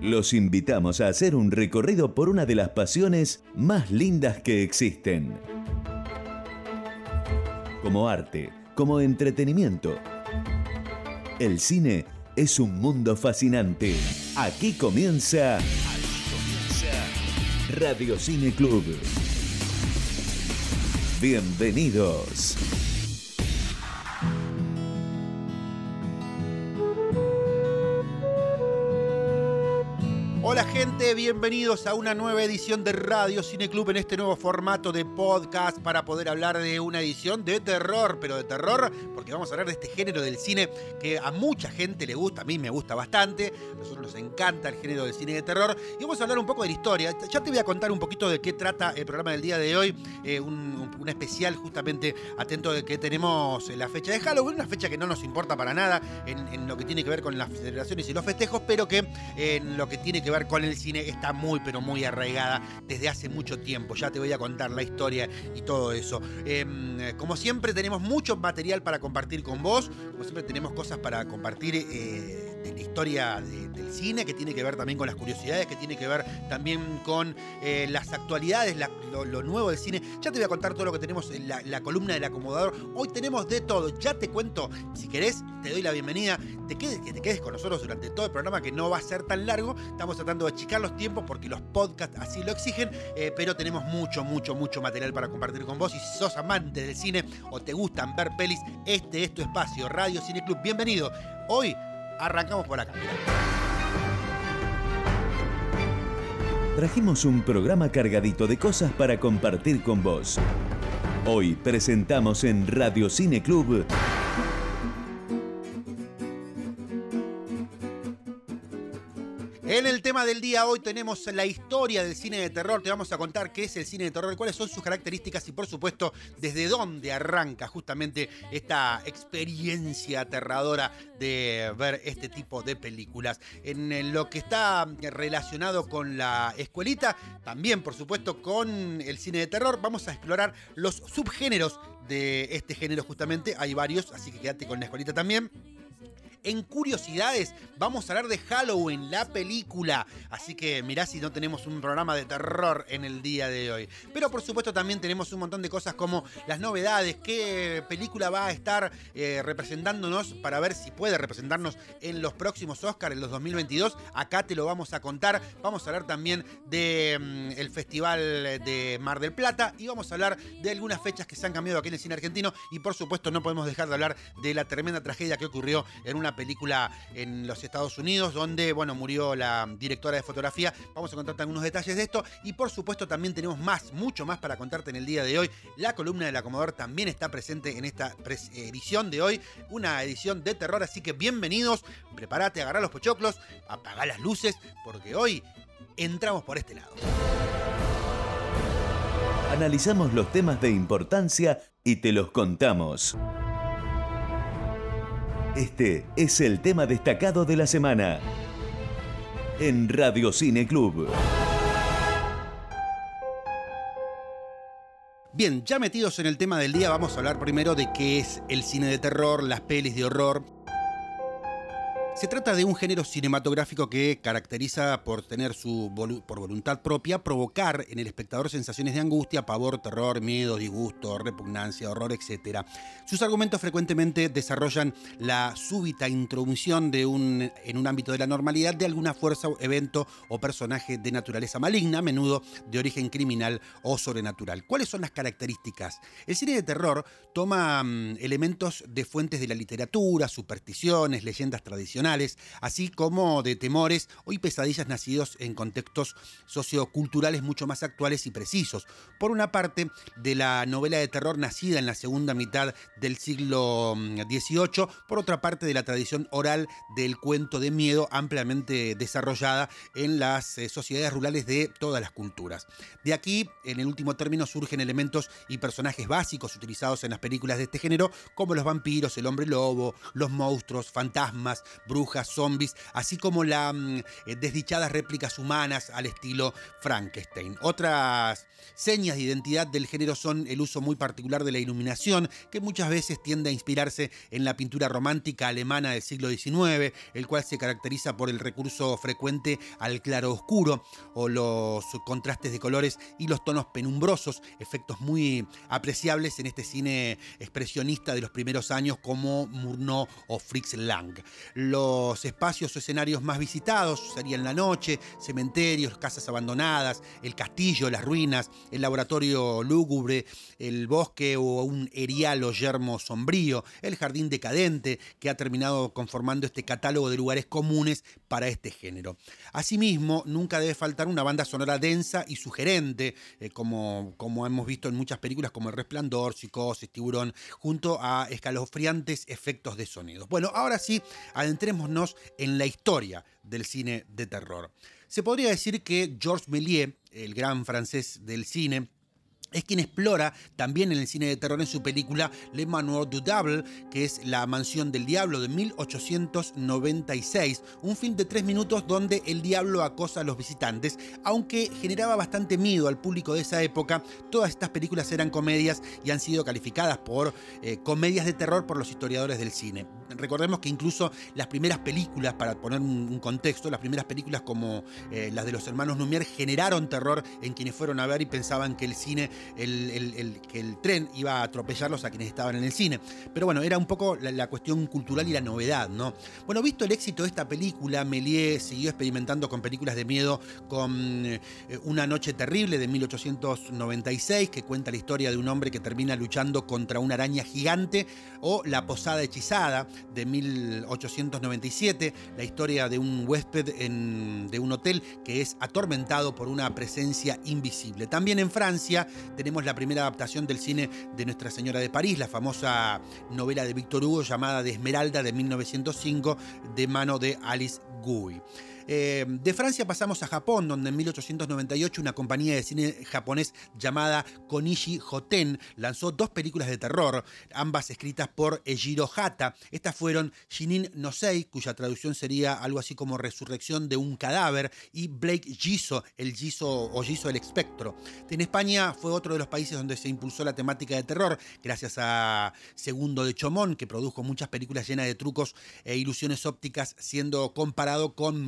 Los invitamos a hacer un recorrido por una de las pasiones más lindas que existen. Como arte, como entretenimiento. El cine es un mundo fascinante. Aquí comienza, Radio Cine Club. Bienvenidos. Bienvenidos a una nueva edición de Radio Cine Club en este nuevo formato de podcast para poder hablar de una edición de terror, pero de terror porque vamos a hablar de este género del cine que a mucha gente le gusta, a mí me gusta bastante, a nosotros nos encanta el género del cine de terror y vamos a hablar un poco de la historia. Ya te voy a contar un poquito de qué trata el programa del día de hoy, eh, un, especial justamente atento de que tenemos la fecha de Halloween, una fecha que no nos importa para nada en, en lo que tiene que ver con las celebraciones y los festejos, pero que en lo que tiene que ver con el cine está muy pero muy arraigada desde hace mucho tiempo. Ya te voy a contar la historia y todo eso. Eh, como siempre tenemos mucho material para compartir con vos, como siempre tenemos cosas para compartir eh, de la historia de, del cine, que tiene que ver también con las curiosidades, que tiene que ver también con eh, las actualidades, lo, nuevo del cine. Ya te voy a contar todo lo que tenemos en la, la, columna del acomodador. Hoy tenemos de todo. Ya te cuento, si querés, te doy la bienvenida. Te quedes, que te quedes con nosotros durante todo el programa, que no va a ser tan largo. Estamos tratando de achicar los tiempos porque los podcasts así lo exigen, eh, pero tenemos mucho, mucho, mucho material para compartir con vos. Y si sos amante del cine o te gustan ver pelis, este es tu espacio, Radio Cine Club. Bienvenido. Hoy arrancamos por acá. Trajimos un programa cargadito de cosas para compartir con vos. Hoy presentamos en Radio Cine Club del día hoy tenemos la historia del cine de terror. Te vamos a contar qué es el cine de terror, cuáles son sus características y por supuesto desde dónde arranca justamente esta experiencia aterradora de ver este tipo de películas. En lo que está relacionado con la escuelita, también por supuesto con el cine de terror, vamos a explorar los subgéneros de este género justamente. Hay varios, así que quédate con la escuelita también. En curiosidades, vamos a hablar de Halloween, la película. Así que mirá si no tenemos un programa de terror en el día de hoy. Pero por supuesto también tenemos un montón de cosas como las novedades, qué película va a estar eh, representándonos para ver si puede representarnos en los próximos Oscars, en los 2022. Acá te lo vamos a contar. Vamos a hablar también del de, um, Festival de Mar del Plata y vamos a hablar de algunas fechas que se han cambiado aquí en el cine argentino. Y por supuesto no podemos dejar de hablar de la tremenda tragedia que ocurrió en una película en los Estados Unidos, donde, bueno, murió la directora de fotografía. Vamos a contarte algunos detalles de esto. Y por supuesto, también tenemos más, mucho más para contarte en el día de hoy. La columna del acomodador también está presente en esta edición de hoy. Una edición de terror, así que bienvenidos. Prepárate, agarrar los pochoclos, apagar las luces, porque hoy entramos por este lado. Analizamos los temas de importancia y te los contamos. Este es el tema destacado de la semana en Radio Cine Club. Bien, ya metidos en el tema del día, vamos a hablar primero de qué es el cine de terror, las pelis de horror. Se trata de un género cinematográfico que caracteriza por tener su por voluntad propia provocar en el espectador sensaciones de angustia, pavor, terror, miedo, disgusto, repugnancia, horror, etc. Sus argumentos frecuentemente desarrollan la súbita introducción de un, en un ámbito de la normalidad de alguna fuerza, evento o personaje de naturaleza maligna, a menudo de origen criminal o sobrenatural. ¿Cuáles son las características? El cine de terror toma um, elementos de fuentes de la literatura, supersticiones, leyendas tradicionales, así como de temores o pesadillas nacidos en contextos socioculturales mucho más actuales y precisos. Por una parte, de la novela de terror nacida en la segunda mitad del siglo XVIII, por otra parte, de la tradición oral del cuento de miedo ampliamente desarrollada en las eh, sociedades rurales de todas las culturas. De aquí, en el último término, surgen elementos y personajes básicos utilizados en las películas de este género, como los vampiros, el hombre lobo, los monstruos, fantasmas, brujas, brujas, zombies, así como las mm, eh, desdichadas réplicas humanas al estilo Frankenstein. Otras señas de identidad del género son el uso muy particular de la iluminación, que muchas veces tiende a inspirarse en la pintura romántica alemana del siglo XIX, el cual se caracteriza por el recurso frecuente al claro oscuro o los contrastes de colores y los tonos penumbrosos, efectos muy apreciables en este cine expresionista de los primeros años como Murnau o Fritz Lang. Los espacios o escenarios más visitados serían la noche, cementerios, casas abandonadas, el castillo, las ruinas, el laboratorio lúgubre, el bosque o un erial o yermo sombrío, el jardín decadente que ha terminado conformando este catálogo de lugares comunes para este género. Asimismo, nunca debe faltar una banda sonora densa y sugerente, eh, como, como hemos visto en muchas películas como El Resplandor, Psicosis, Tiburón, junto a escalofriantes efectos de sonido. Bueno, ahora sí, en la historia del cine de terror. Se podría decir que Georges Méliès, el gran francés del cine, es quien explora también en el cine de terror en su película Le Manoir du Diable, que es La Mansión del Diablo de 1896, un film de tres minutos donde el diablo acosa a los visitantes, aunque generaba bastante miedo al público de esa época, todas estas películas eran comedias y han sido calificadas por eh, comedias de terror por los historiadores del cine. Recordemos que incluso las primeras películas, para poner un, contexto, las primeras películas como eh, las de los hermanos Lumière generaron terror en quienes fueron a ver y pensaban que el cine el, que el tren iba a atropellarlos a quienes estaban en el cine. Pero bueno, era un poco la, cuestión cultural y la novedad, ¿no? Bueno, visto el éxito de esta película, Méliès siguió experimentando con películas de miedo con eh, Una noche terrible de 1896, que cuenta la historia de un hombre que termina luchando contra una araña gigante, o La posada hechizada de 1897, la historia de un huésped de un hotel que es atormentado por una presencia invisible. También en Francia tenemos la primera adaptación del cine de Nuestra Señora de París, la famosa novela de Víctor Hugo llamada De Esmeralda de 1905, de mano de Alice Guy. Eh, de Francia pasamos a Japón, donde en 1898 una compañía de cine japonés llamada Konishi Hoten lanzó dos películas de terror, ambas escritas por Ejiro Hata. Estas fueron Shinin no Sei, cuya traducción sería algo así como Resurrección de un cadáver, y Blake Giso, el Giso o Giso el espectro. En España fue otro de los países donde se impulsó la temática de terror, gracias a Segundo de Chomón, que produjo muchas películas llenas de trucos e ilusiones ópticas, siendo comparado con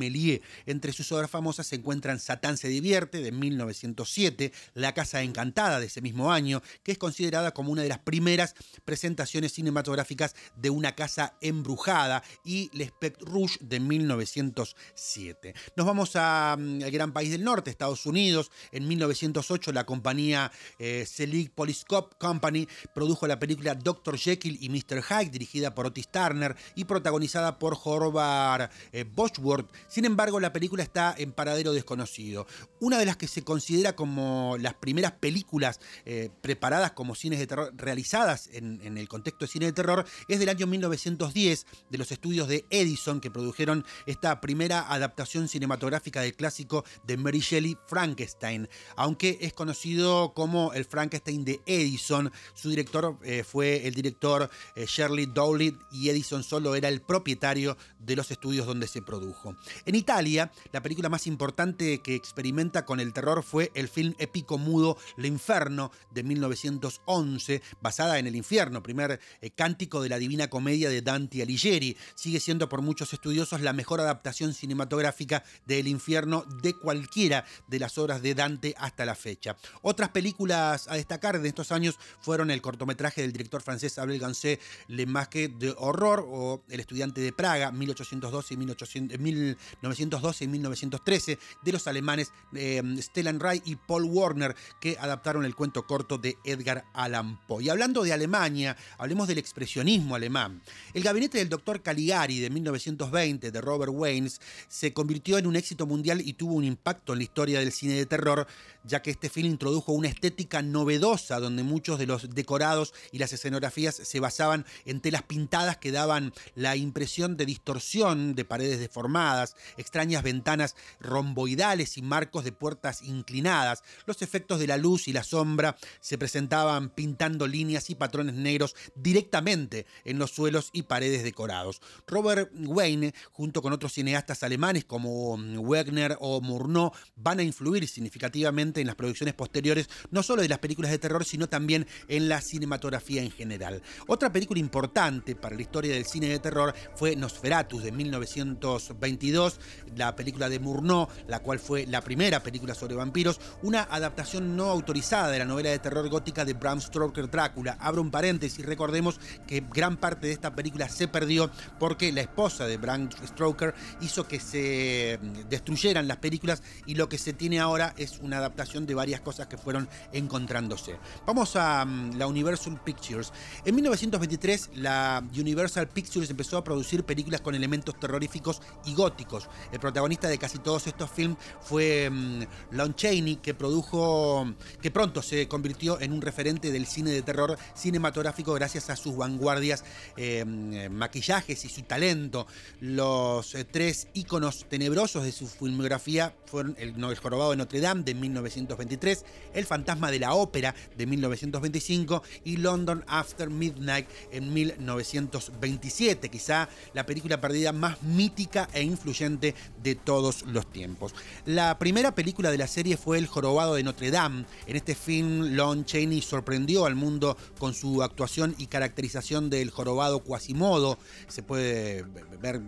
Entre sus obras famosas se encuentran Satán se divierte, de 1907, La Casa Encantada, de ese mismo año, que es considerada como una de las primeras presentaciones cinematográficas de una casa embrujada, y L'Espect Rouge, de 1907. Nos vamos mm, al gran país del norte, Estados Unidos. En 1908, la compañía eh, Selig Polyscope Company produjo la película Dr. Jekyll y Mr. Hyde, dirigida por Otis Turner y protagonizada por Horvath eh, Bosworth. Sin embargo, la película está en paradero desconocido. Una de las que se considera como las primeras películas eh, preparadas como cines de terror, realizadas en, el contexto de cine de terror, es del año 1910, de los estudios de Edison, que produjeron esta primera adaptación cinematográfica del clásico de Mary Shelley, Frankenstein. Aunque es conocido como el Frankenstein de Edison, su director eh, fue el director eh, Shirley Dowley y Edison solo era el propietario de los estudios donde se produjo. En Italia, la película más importante que experimenta con el terror fue el film épico mudo L'Inferno de 1911, basada en El Infierno, primer eh, cántico de la Divina Comedia de Dante Alighieri. Sigue siendo por muchos estudiosos la mejor adaptación cinematográfica del Infierno de cualquiera de las obras de Dante hasta la fecha. Otras películas a destacar de estos años fueron el cortometraje del director francés Abel Gansé, Le Masque de Horror o El estudiante de Praga, 1812 y 1912 1912 y 1913 de los alemanes eh, Stellan Ray y Paul Warner que adaptaron el cuento corto de Edgar Allan Poe. Y hablando de Alemania, hablemos del expresionismo alemán. El gabinete del doctor Caligari de 1920 de Robert Waynes se convirtió en un éxito mundial y tuvo un impacto en la historia del cine de terror, ya que este film introdujo una estética novedosa donde muchos de los decorados y las escenografías se basaban en telas pintadas que daban la impresión de distorsión de paredes deformadas, extrañas ventanas romboidales y marcos de puertas inclinadas. Los efectos de la luz y la sombra se presentaban pintando líneas y patrones negros directamente en los suelos y paredes decorados. Robert Wayne, junto con otros cineastas alemanes como Wegner o Murnau, van a influir significativamente en las producciones posteriores, no solo de las películas de terror, sino también en la cinematografía en general. Otra película importante para la historia del cine de terror fue Nosferatus de 1922, la película de Murnau, la cual fue la primera película sobre vampiros, una adaptación no autorizada de la novela de terror gótica de Bram Stoker Drácula. Abro un paréntesis, recordemos que gran parte de esta película se perdió porque la esposa de Bram Stoker hizo que se mm, destruyeran las películas y lo que se tiene ahora es una adaptación de varias cosas que fueron encontrándose. Vamos a mm, la Universal Pictures. En 1923 la Universal Pictures empezó a producir películas con elementos terroríficos y góticos. El protagonista de casi todos estos films fue mm, Lon Chaney, que produjo, que pronto se convirtió en un referente del cine de terror cinematográfico gracias a sus vanguardias, eh, maquillajes y su talento. Los eh, tres íconos tenebrosos de su filmografía fueron el, el Jorobado de Notre Dame de 1923, El Fantasma de la Ópera de 1925 y London After Midnight en 1927, quizá la película perdida más mítica e influyente de todos los tiempos. La primera película de la serie fue El Jorobado de Notre Dame. En este film, Lon Chaney sorprendió al mundo con su actuación y caracterización del jorobado Quasimodo. Se puede ver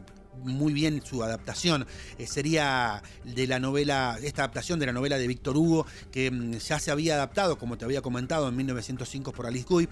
muy bien su adaptación. Eh, sería de la novela, esta adaptación de la novela de Víctor Hugo, que mm, ya se había adaptado, como te había comentado, en 1905 por Alice Guy.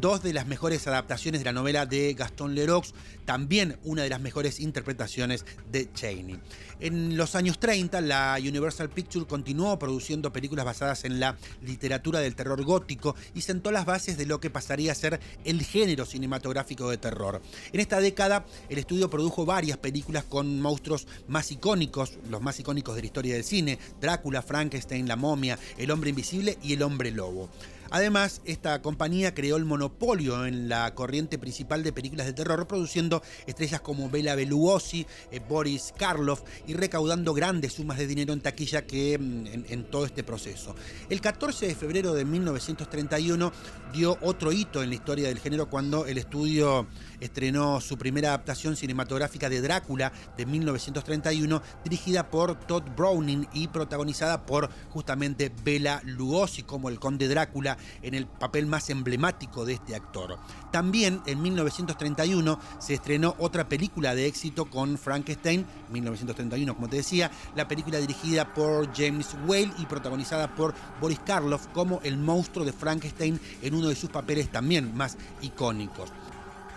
Dos de las mejores adaptaciones de la novela de Gastón Leroux, también una de las mejores interpretaciones de Cheney. En los años 30, la Universal Pictures continuó produciendo películas basadas en la literatura del terror gótico y sentó las bases de lo que pasaría a ser el género cinematográfico de terror. En esta década, el estudio produjo varias películas con monstruos más icónicos, los más icónicos de la historia del cine, Drácula, Frankenstein, La momia, El hombre invisible y El hombre lobo. Además, esta compañía creó el monopolio en la corriente principal de películas de terror, produciendo estrellas como Bela Lugosi, eh, Boris Karloff y recaudando grandes sumas de dinero en taquilla que mm, en, todo este proceso. El 14 de febrero de 1931 dio otro hito en la historia del género cuando el estudio estrenó su primera adaptación cinematográfica de Drácula de 1931, dirigida por Todd Browning y protagonizada por justamente Bela Lugosi como el conde Drácula en el papel más emblemático de este actor. También en 1931 se estrenó otra película de éxito con Frankenstein, 1931 como te decía, la película dirigida por James Whale y protagonizada por Boris Karloff como el monstruo de Frankenstein en uno de sus papeles también más icónicos.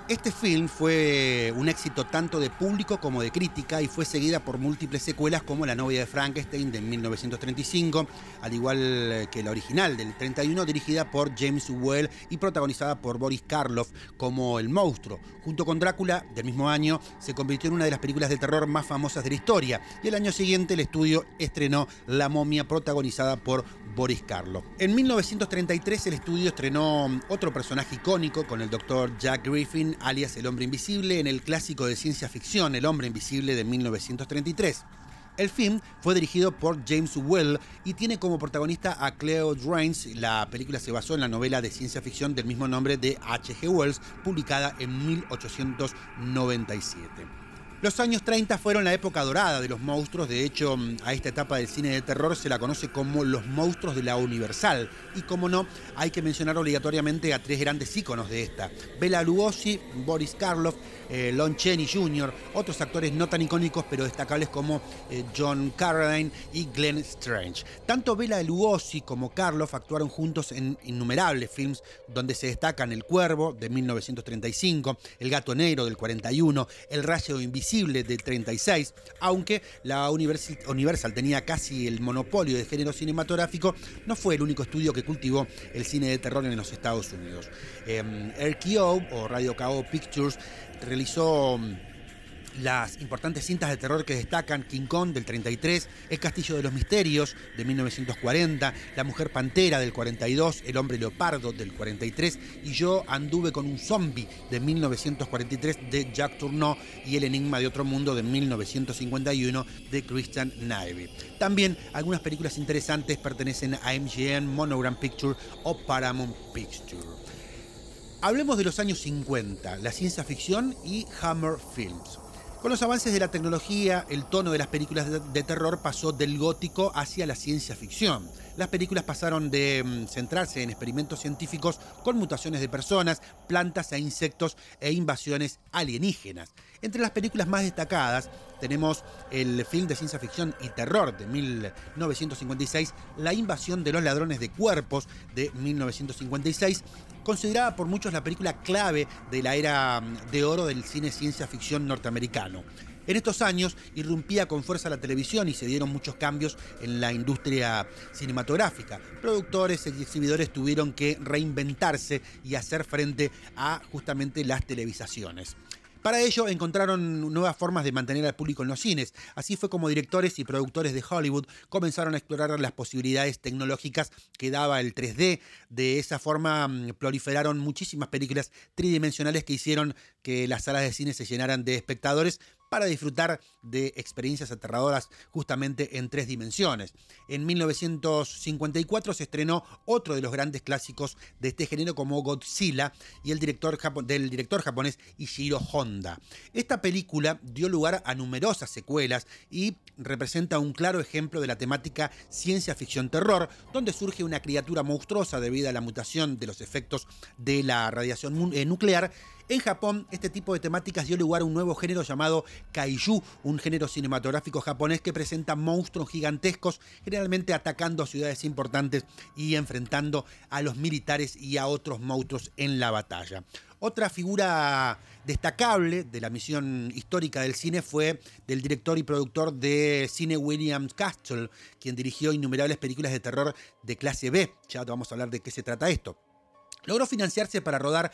Este film fue un éxito tanto de público como de crítica y fue seguida por múltiples secuelas como La novia de Frankenstein de 1935, al igual que la original del 31 dirigida por James Whale y protagonizada por Boris Karloff como El monstruo. Junto con Drácula del mismo año se convirtió en una de las películas de terror más famosas de la historia y el año siguiente el estudio estrenó La momia protagonizada por Boris Karloff. En 1933 el estudio estrenó otro personaje icónico con el doctor Jack Griffin alias El Hombre Invisible, en el clásico de ciencia ficción El Hombre Invisible de 1933. El film fue dirigido por James Well y tiene como protagonista a Cleo Drains. La película se basó en la novela de ciencia ficción del mismo nombre de H.G. Wells, publicada en 1897. Los años 30 fueron la época dorada de los monstruos, de hecho a esta etapa del cine de terror se la conoce como los monstruos de la Universal. Y como no, hay que mencionar obligatoriamente a tres grandes íconos de esta. Bela Lugosi, Boris Karloff, eh, Lon Chaney Jr., otros actores no tan icónicos pero destacables como eh, John Carradine y Glenn Strange. Tanto Bela Lugosi como Karloff actuaron juntos en innumerables films donde se destacan El Cuervo de 1935, El Gato Negro del 41, El Rayo Invisible del 36, aunque la Universal tenía casi el monopolio de género cinematográfico, no fue el único estudio que cultivó el cine de terror en los Estados Unidos. Eh, RKO o Radio KO Pictures realizó las importantes cintas de terror que destacan King Kong del 33, El Castillo de los Misterios de 1940, La Mujer Pantera del 42, El Hombre Leopardo del 43 y Yo Anduve con un Zombie de 1943 de Jack Tourneau y El Enigma de Otro Mundo de 1951 de Christian Navy. También algunas películas interesantes pertenecen a MGM, Monogram Picture o Paramount Picture. Hablemos de los años 50, la ciencia ficción y Hammer Films. Con los avances de la tecnología, el tono de las películas de, terror pasó del gótico hacia la ciencia ficción. Las películas pasaron de mm, centrarse en experimentos científicos con mutaciones de personas, plantas e insectos e invasiones alienígenas. Entre las películas más destacadas tenemos el film de ciencia ficción y terror de 1956, La invasión de los ladrones de cuerpos de 1956, considerada por muchos la película clave de la era mm, de oro del cine ciencia ficción norteamericano. En estos años irrumpía con fuerza la televisión y se dieron muchos cambios en la industria cinematográfica. Productores y exhibidores tuvieron que reinventarse y hacer frente a justamente las televisaciones. Para ello encontraron nuevas formas de mantener al público en los cines. Así fue como directores y productores de Hollywood comenzaron a explorar las posibilidades tecnológicas que daba el 3D. De esa forma mm, proliferaron muchísimas películas tridimensionales que hicieron que las salas de cine se llenaran de espectadores para disfrutar de experiencias aterradoras justamente en tres dimensiones. En 1954 se estrenó otro de los grandes clásicos de este género como Godzilla y el director del director japonés Ishiro Honda. Esta película dio lugar a numerosas secuelas y representa un claro ejemplo de la temática ciencia ficción terror, donde surge una criatura monstruosa debido a la mutación de los efectos de la radiación eh, nuclear en Japón, este tipo de temáticas dio lugar a un nuevo género llamado kaiju, un género cinematográfico japonés que presenta monstruos gigantescos, generalmente atacando a ciudades importantes y enfrentando a los militares y a otros monstruos en la batalla. Otra figura destacable de la misión histórica del cine fue del director y productor de cine William Castle, quien dirigió innumerables películas de terror de clase B. Ya vamos a hablar de qué se trata esto. Logró financiarse para rodar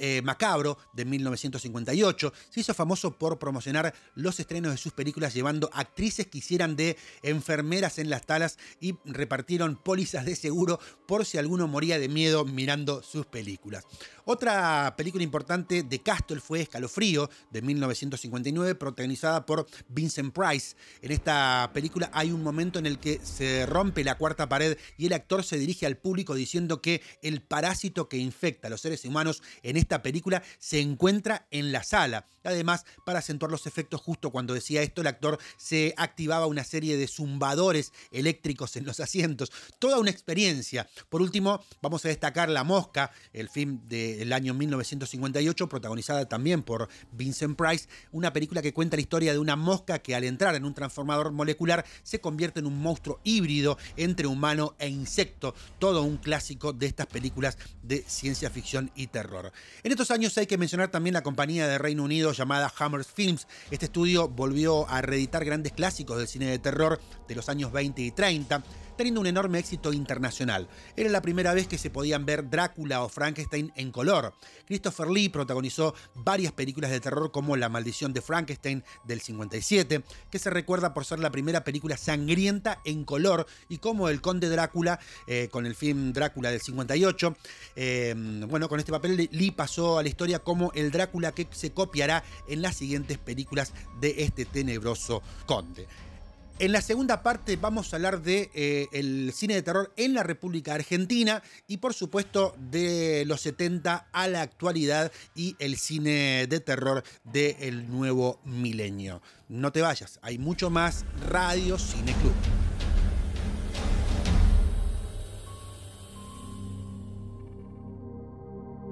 eh, Macabro de 1958. Se hizo famoso por promocionar los estrenos de sus películas llevando actrices que hicieran de enfermeras en las talas y repartieron pólizas de seguro por si alguno moría de miedo mirando sus películas. Otra película importante de Castle fue Escalofrío de 1959 protagonizada por Vincent Price. En esta película hay un momento en el que se rompe la cuarta pared y el actor se dirige al público diciendo que el parásito que infecta a los seres humanos en esta película se encuentra en la sala. Además, para acentuar los efectos, justo cuando decía esto, el actor se activaba una serie de zumbadores eléctricos en los asientos. Toda una experiencia. Por último, vamos a destacar La Mosca, el film del año 1958, protagonizada también por Vincent Price, una película que cuenta la historia de una mosca que al entrar en un transformador molecular se convierte en un monstruo híbrido entre humano e insecto. Todo un clásico de estas películas de ciencia ficción y terror. En estos años hay que mencionar también la compañía de Reino Unido llamada Hammers Films. Este estudio volvió a reeditar grandes clásicos del cine de terror de los años 20 y 30 teniendo un enorme éxito internacional. Era la primera vez que se podían ver Drácula o Frankenstein en color. Christopher Lee protagonizó varias películas de terror como La maldición de Frankenstein del 57, que se recuerda por ser la primera película sangrienta en color, y como El Conde Drácula, eh, con el film Drácula del 58. Eh, bueno, con este papel Lee pasó a la historia como el Drácula que se copiará en las siguientes películas de este tenebroso conde. En la segunda parte vamos a hablar de eh, el cine de terror en la República Argentina y por supuesto de los 70 a la actualidad y el cine de terror del nuevo milenio. No te vayas, hay mucho más Radio Cine Club.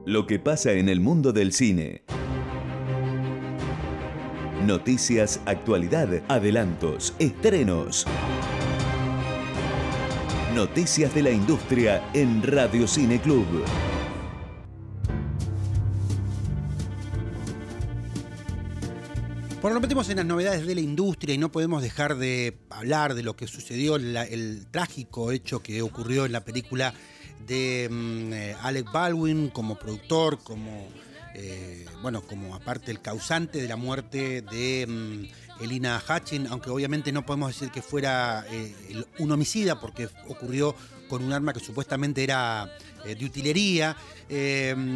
Lo que pasa en el mundo del cine. Noticias, actualidad, adelantos, estrenos. Noticias de la industria en Radio Cine Club. Bueno, nos metemos en las novedades de la industria y no podemos dejar de hablar de lo que sucedió, el trágico hecho que ocurrió en la película de eh, Alec Baldwin como productor, como eh, bueno, como aparte el causante de la muerte de mm, Elina Hutchin, aunque obviamente no podemos decir que fuera eh, un homicida porque ocurrió con un arma que supuestamente era eh, de utilería.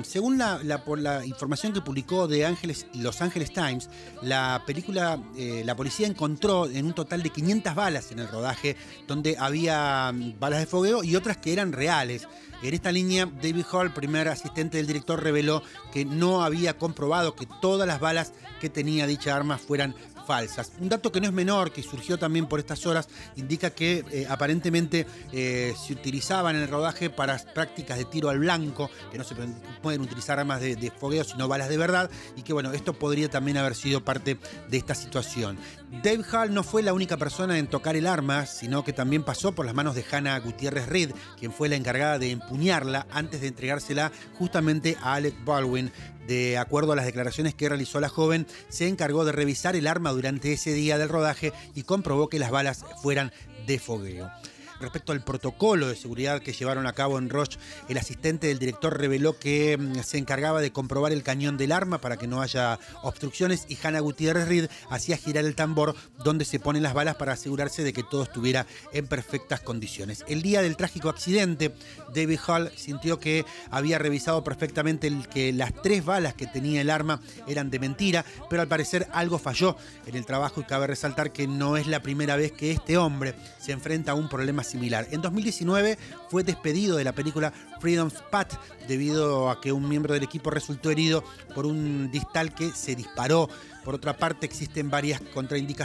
según la, la, información que publicó de Ángeles, Los Angeles Times, la película, la policía encontró en un total de 500 balas en el rodaje, donde había mm, balas de fogueo y otras que eran reales. En esta línea, David Hall, primer asistente del director, reveló que no había comprobado que todas las balas que tenía dicha arma fueran falsas. Un dato que no es menor, que surgió también por estas horas, indica que eh, aparentemente eh, se utilizaban en el rodaje para prácticas de tiro al blanco, que no se pueden utilizar armas de, de, fogueo, sino balas de verdad, y que bueno, esto podría también haber sido parte de esta situación. Dave Hall no fue la única persona en tocar el arma, sino que también pasó por las manos de Hannah Gutiérrez Reed, quien fue la encargada de empuñarla antes de entregársela justamente a Alec Baldwin. De acuerdo a las declaraciones que realizó la joven, se encargó de revisar el arma durante ese día del rodaje y comprobó que las balas fueran de fogueo. Respecto al protocolo de seguridad que llevaron a cabo en Roche, el asistente del director reveló que mm, se encargaba de comprobar el cañón del arma para que no haya obstrucciones y Hannah Gutiérrez Reed hacía girar el tambor donde se ponen las balas para asegurarse de que todo estuviera en perfectas condiciones. El día del trágico accidente, David Hall sintió que había revisado perfectamente que las tres balas que tenía el arma eran de mentira, pero al parecer algo falló en el trabajo y cabe resaltar que no es la primera vez que este hombre se enfrenta a un problema similar. En 2019 fue despedido de la película Freedom's Path debido a que un miembro del equipo resultó herido por un distal que se disparó por otra parte, existen varias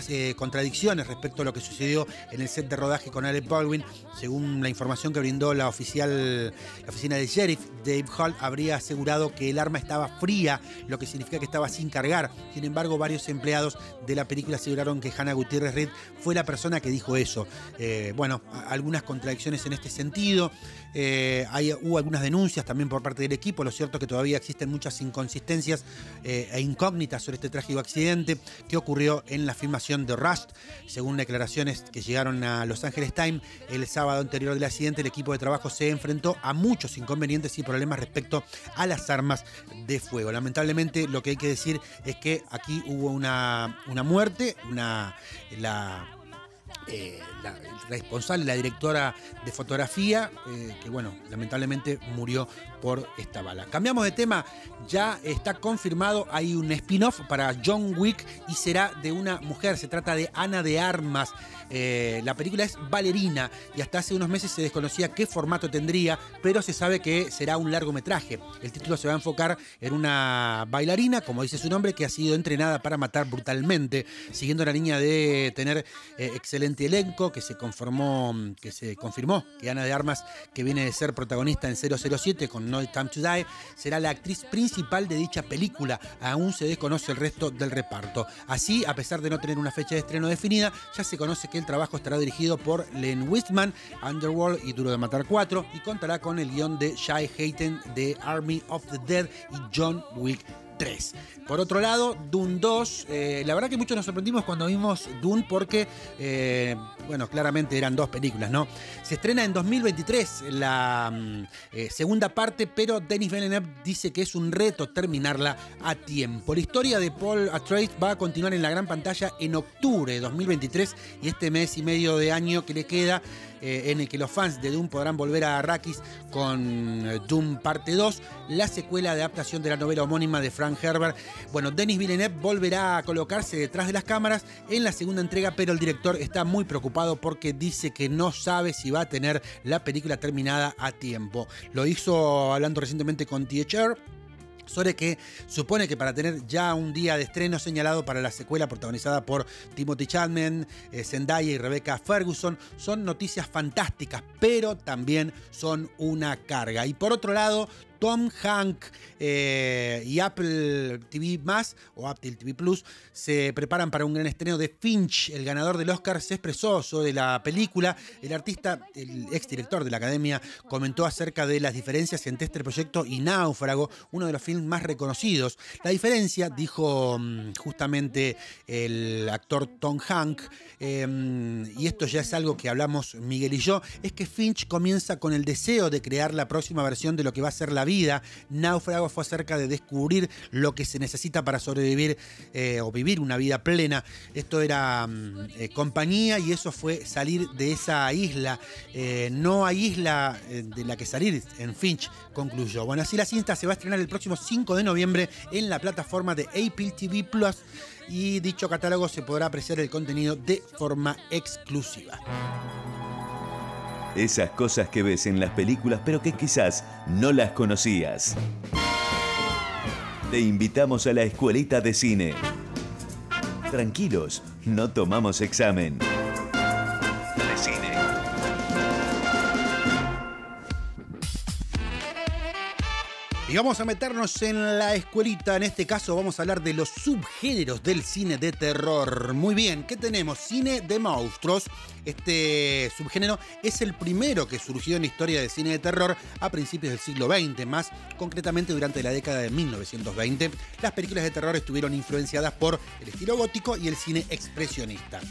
eh, contradicciones respecto a lo que sucedió en el set de rodaje con Alec Baldwin. Según la información que brindó la, oficial, la oficina del sheriff, Dave Hall habría asegurado que el arma estaba fría, lo que significa que estaba sin cargar. Sin embargo, varios empleados de la película aseguraron que Hannah Gutiérrez Reed fue la persona que dijo eso. Eh, bueno, algunas contradicciones en este sentido. Eh, hay, hubo algunas denuncias también por parte del equipo. Lo cierto es que todavía existen muchas inconsistencias e incógnitas sobre este trágico accidente que ocurrió en la filmación de Rust. Según declaraciones que llegaron a Los Angeles Times, el sábado anterior del accidente el equipo de trabajo se enfrentó a muchos inconvenientes y problemas respecto a las armas de fuego. Lamentablemente lo que hay que decir es que aquí hubo una, una muerte, una, la eh, la, responsable, la directora de fotografía, eh, que bueno, lamentablemente murió por esta bala. Cambiamos de tema, ya está confirmado, hay un spin-off para John Wick y será de una mujer, se trata de Ana de Armas. Eh, la película es Valerina y hasta hace unos meses se desconocía qué formato tendría, pero se sabe que será un largometraje. El título se va a enfocar en una bailarina, como dice su nombre, que ha sido entrenada para matar brutalmente, siguiendo la línea de tener excelente elenco que se conformó, que se confirmó que Ana de Armas, que viene de ser protagonista en 007 con No Time to Die, será la actriz principal de dicha película. Aún se desconoce el resto del reparto. Así, a pesar de no tener una fecha de estreno definida, ya se conoce que el trabajo estará dirigido por Len Whitman, Underworld y Duro de Matar 4 y contará con el guion de Shai Hayten de Army of the Dead y John Wick 3. Por otro lado, Dune 2, eh, la verdad que muchos nos sorprendimos cuando vimos Dune porque, eh, bueno, claramente eran dos películas, ¿no? Se estrena en 2023 la mm, eh, segunda parte, pero Denis Villeneuve dice que es un reto terminarla a tiempo. La historia de Paul Atreides va a continuar en la gran pantalla en octubre de 2023 y este mes y medio de año que le queda en el que los fans de Doom podrán volver a Arrakis con Doom Parte 2, la secuela de adaptación de la novela homónima de Frank Herbert bueno, Denis Villeneuve volverá a colocarse detrás de las cámaras en la segunda entrega, pero el director está muy preocupado porque dice que no sabe si va a tener la película terminada a tiempo. Lo hizo hablando recientemente con THR sobre que supone que para tener ya un día de estreno señalado para la secuela protagonizada por Timothy Chapman, eh, Zendaya y Rebecca Ferguson son noticias fantásticas, pero también son una carga. Y por otro lado, Tom Hank eh, y Apple TV o Apple TV Plus se preparan para un gran estreno de Finch. El ganador del Oscar se expresó sobre la película. El artista, el exdirector de la academia, comentó acerca de las diferencias entre este proyecto y Náufrago, uno de los films más reconocidos. La diferencia, dijo mm, justamente el actor Tom Hank, em, y esto ya es algo que hablamos Miguel y yo, es que Finch comienza con el deseo de crear la próxima versión de lo que va a ser la vida. Náufrago fue acerca de descubrir lo que se necesita para sobrevivir eh, o vivir una vida plena. Esto era mm, eh, compañía y eso fue salir de esa isla. Eh, no hay isla de la que salir en Finch, concluyó. Bueno, así la cinta se va a estrenar el próximo 5 de noviembre en la plataforma de Apple TV Plus y dicho catálogo se podrá apreciar el contenido de forma exclusiva. Esas cosas que ves en las películas pero que quizás no las conocías. Te invitamos a la escuelita de cine. Tranquilos, no tomamos examen. Y vamos a meternos en la escuelita. En este caso vamos a hablar de los subgéneros del cine de terror. Muy bien, ¿qué tenemos? Cine de monstruos. Este subgénero es el primero que surgió en la historia del cine de terror a principios del siglo XX, más concretamente durante la década de 1920. Las películas de terror estuvieron influenciadas por el estilo gótico y el cine expresionista.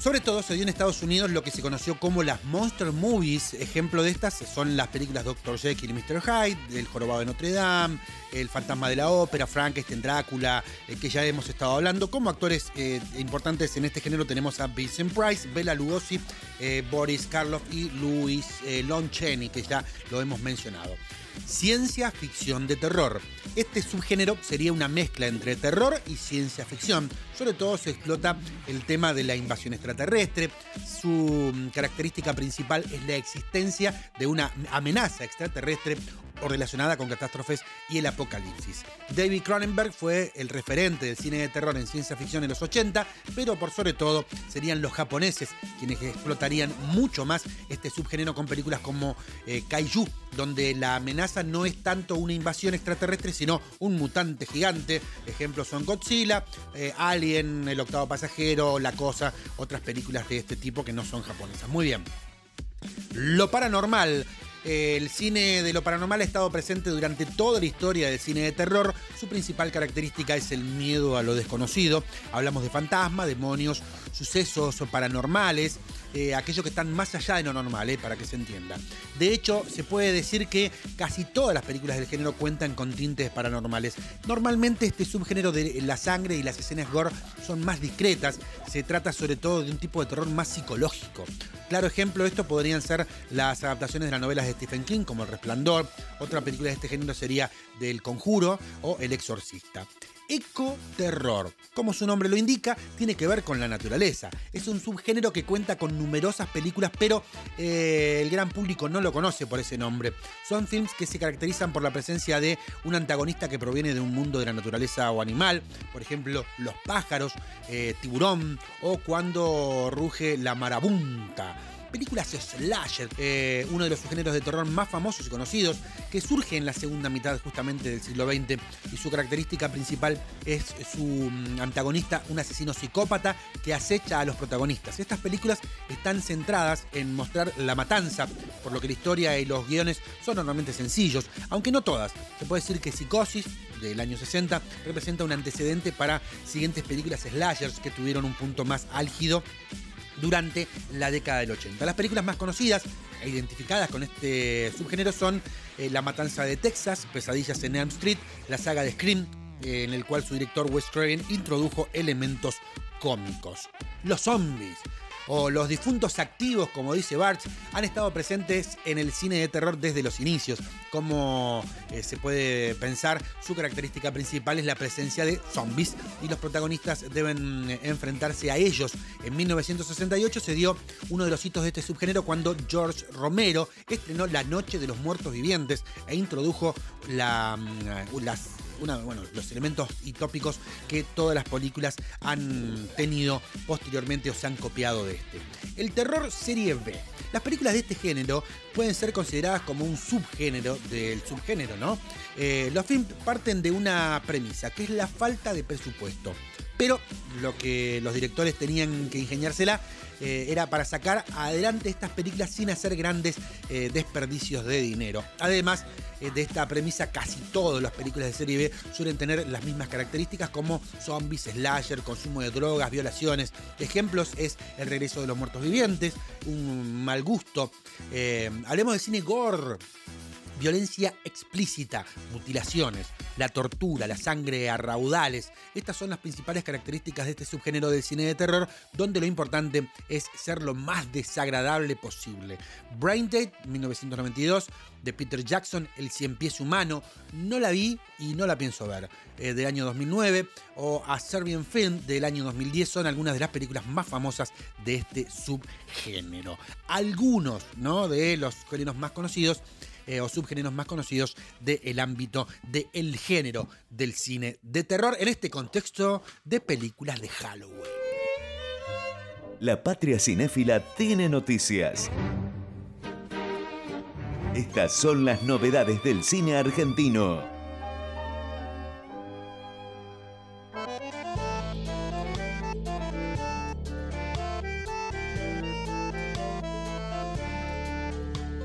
Sobre todo se dio en Estados Unidos lo que se conoció como las Monster Movies. Ejemplo de estas son las películas Dr. Jekyll y Mr. Hyde, El Jorobado de Notre Dame, El Fantasma de la Ópera, Frankenstein, Drácula, eh, que ya hemos estado hablando. Como actores eh, importantes en este género tenemos a Vincent Price, Bela Lugosi, eh, Boris Karloff y Louis Lon Chaney, que ya lo hemos mencionado ciencia ficción de terror. Este subgénero sería una mezcla entre terror y ciencia ficción. Sobre todo se explota el tema de la invasión extraterrestre. Su característica principal es la existencia de una amenaza extraterrestre o relacionada con catástrofes y el apocalipsis. David Cronenberg fue el referente del cine de terror en ciencia ficción en los 80, pero por sobre todo serían los japoneses quienes explotarían mucho más este subgénero con películas como eh, Kaiju, donde la amenaza no es tanto una invasión extraterrestre, sino un mutante gigante. Ejemplos son Godzilla, eh, El octavo pasajero, La Cosa, otras películas de este tipo que no son japonesas. Muy bien. Lo paranormal el cine de lo paranormal ha estado presente durante toda la historia del cine de terror. Su principal característica es el miedo a lo desconocido. Hablamos de fantasmas, demonios, sucesos paranormales, eh, aquellos que están más allá de lo normal, eh, para que se entienda. De hecho, se puede decir que casi todas las películas del género cuentan con tintes paranormales. Normalmente este subgénero de la sangre y las escenas gore son más discretas. Se trata sobre todo de un tipo de terror más psicológico. Claro ejemplo de esto podrían ser las adaptaciones de las novelas de Stephen King, como El Resplandor. Otra película de este género sería Del Conjuro o El Exorcista ecoterror. Como su nombre lo indica, tiene que ver con la naturaleza. Es un subgénero que cuenta con numerosas películas, pero eh, el gran público no lo conoce por ese nombre. Son films que se caracterizan por la presencia de un antagonista que proviene de un mundo de la naturaleza o animal, por ejemplo, los pájaros, eh, tiburón o cuando ruge la marabunta películas slasher, eh, uno de los subgéneros de terror más famosos y conocidos, que surge en la segunda mitad justamente del siglo XX y su característica principal es su mm, antagonista, un asesino psicópata que acecha a los protagonistas. Estas películas están centradas en mostrar la matanza, por lo que la historia y los guiones son normalmente sencillos, aunque no todas. Se puede decir que Psicosis, del año 60, representa un antecedente para siguientes películas slashers que tuvieron un punto más álgido durante la década del 80. Las películas más conocidas e identificadas con este subgénero son eh, La Matanza de Texas, Pesadillas en Elm Street, la saga de Scream, eh, en el cual su director Wes Craven introdujo elementos cómicos. Los zombies o los difuntos activos, como dice Bartz, han estado presentes en el cine de terror desde los inicios. Como eh, se puede pensar, su característica principal es la presencia de zombies y los protagonistas deben eh, enfrentarse a ellos. En 1968 se dio uno de los hitos de este subgénero cuando George Romero estrenó La Noche de los Muertos Vivientes e introdujo la, mm, las bueno, los elementos y tópicos que todas las películas han tenido posteriormente o se han copiado de este. El terror serie B. Las películas de este género pueden ser consideradas como un subgénero del subgénero, ¿no? Eh, los films parten de una premisa, que es la falta de presupuesto. Pero lo que los directores tenían que ingeniársela eh, era para sacar adelante estas películas sin hacer grandes eh, desperdicios de dinero. Además eh, de esta premisa, casi todas las películas de serie B suelen tener las mismas características como zombies, slasher, consumo de drogas, violaciones. Ejemplos es El regreso de los muertos vivientes, un mal gusto. hablemos de cine gore violencia explícita, mutilaciones, la tortura, la sangre a raudales. Estas son las principales características de este subgénero del cine de terror, donde lo importante es ser lo más desagradable posible. Brain Date, 1992, de Peter Jackson, El cien pies humano, no la vi y no la pienso ver, eh, del año 2009, o A Serbian Film del año 2010, son algunas de las películas más famosas de este subgénero. Algunos ¿no? de los géneros más conocidos eh, o subgéneros más conocidos del ámbito del género del cine de terror en este contexto de películas de Halloween. La patria cinéfila tiene noticias. Estas son las novedades del cine argentino.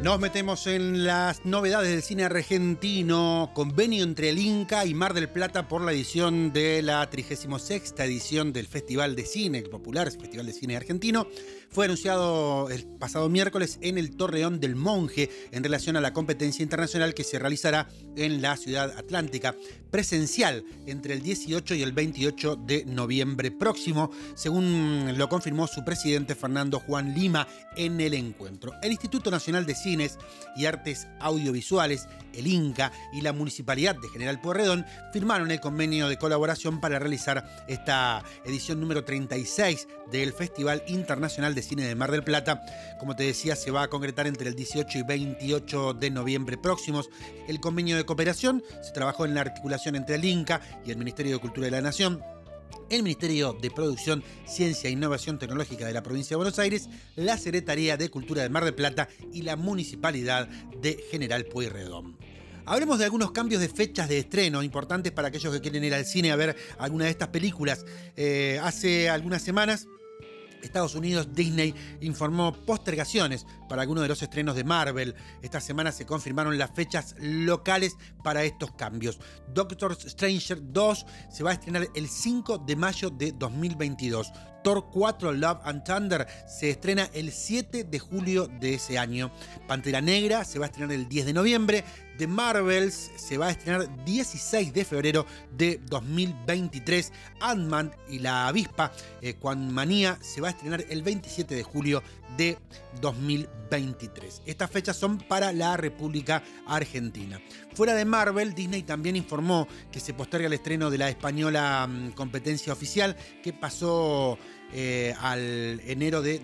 Nos metemos en las novedades del cine argentino, convenio entre el Inca y Mar del Plata por la edición de la 36 edición del Festival de Cine, popular Festival de Cine Argentino fue anunciado el pasado miércoles en el Torreón del Monje en relación a la competencia internacional que se realizará en la ciudad atlántica, presencial entre el 18 y el 28 de noviembre próximo, según lo confirmó su presidente Fernando Juan Lima en el encuentro. El Instituto Nacional de Cines y Artes Audiovisuales, el INCA y la Municipalidad de General Pueyrredón firmaron el convenio de colaboración para realizar esta edición número 36 del Festival Internacional de Cine de Mar del Plata. Como te decía, se va a concretar entre el 18 y 28 de noviembre próximos. El convenio de cooperación se trabajó en la articulación entre el INCA y el Ministerio de Cultura de la Nación el Ministerio de Producción, Ciencia e Innovación Tecnológica de la Provincia de Buenos Aires, la Secretaría de Cultura de Mar del Plata y la Municipalidad de General Pueyrredón. Hablemos de algunos cambios de fechas de estreno importantes para aquellos que quieren ir al cine a ver alguna de estas películas. Eh, hace algunas semanas Estados Unidos, Disney informó postergaciones para algunos de los estrenos de Marvel. Esta semana se confirmaron las fechas locales para estos cambios. Doctor Stranger 2 se va a estrenar el 5 de mayo de 2022. Thor 4 Love and Thunder se estrena el 7 de julio de ese año. Pantera Negra se va a estrenar el 10 de noviembre. The Marvels se va a estrenar 16 de febrero de 2023. Ant-Man y la avispa, eh, Manía, se va a estrenar el 27 de julio de 2023. Estas fechas son para la República Argentina. Fuera de Marvel, Disney también informó que se posterga el estreno de la española mm, competencia oficial que pasó eh, al enero de,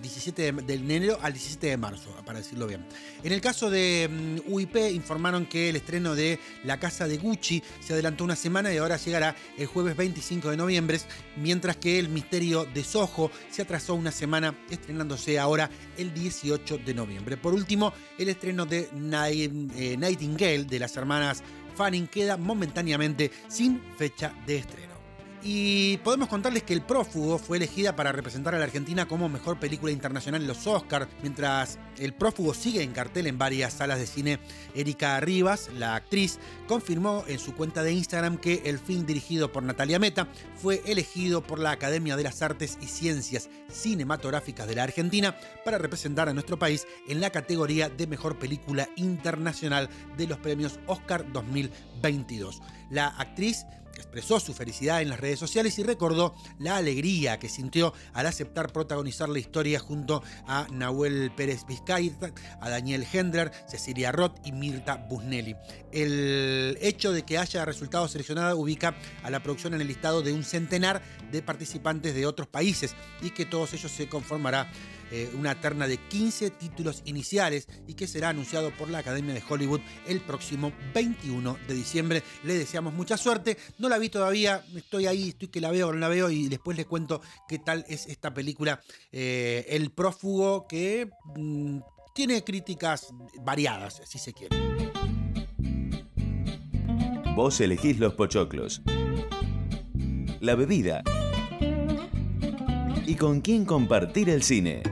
17 de, enero al 17 de marzo, para decirlo bien. En el caso de mm, UIP informaron que el estreno de La Casa de Gucci se adelantó una semana y ahora llegará el jueves 25 de noviembre, mientras que El Misterio de Soho se atrasó una semana estrenándose ahora el 18 de noviembre. Por último, el estreno de eh, Nightingale de las hermanas Fanning queda momentáneamente sin fecha de estreno. Y podemos contarles que El Prófugo fue elegida para representar a la Argentina como mejor película internacional en los Oscars, mientras El Prófugo sigue en cartel en varias salas de cine. Erika Rivas, la actriz, confirmó en su cuenta de Instagram que el film dirigido por Natalia Meta fue elegido por la Academia de las Artes y Ciencias Cinematográficas de la Argentina para representar a nuestro país en la categoría de mejor película internacional de los premios Oscar 2022. La actriz expresó su felicidad en las redes sociales y recordó la alegría que sintió al aceptar protagonizar la historia junto a Nahuel Pérez Vizcaíta, a Daniel Hendler, Cecilia Roth y Mirta Busnelli. El hecho de que haya resultado seleccionada ubica a la producción en el listado de un centenar de participantes de otros países y que todos ellos se conformará eh, una terna de 15 títulos iniciales y que será anunciado por la Academia de Hollywood el próximo 21 de diciembre. Le deseamos mucha suerte. La vi todavía, estoy ahí, estoy que la veo, no la veo y después les cuento qué tal es esta película eh, El prófugo que mm, tiene críticas variadas, si se quiere. Vos elegís los pochoclos. La bebida y con quién compartir el cine.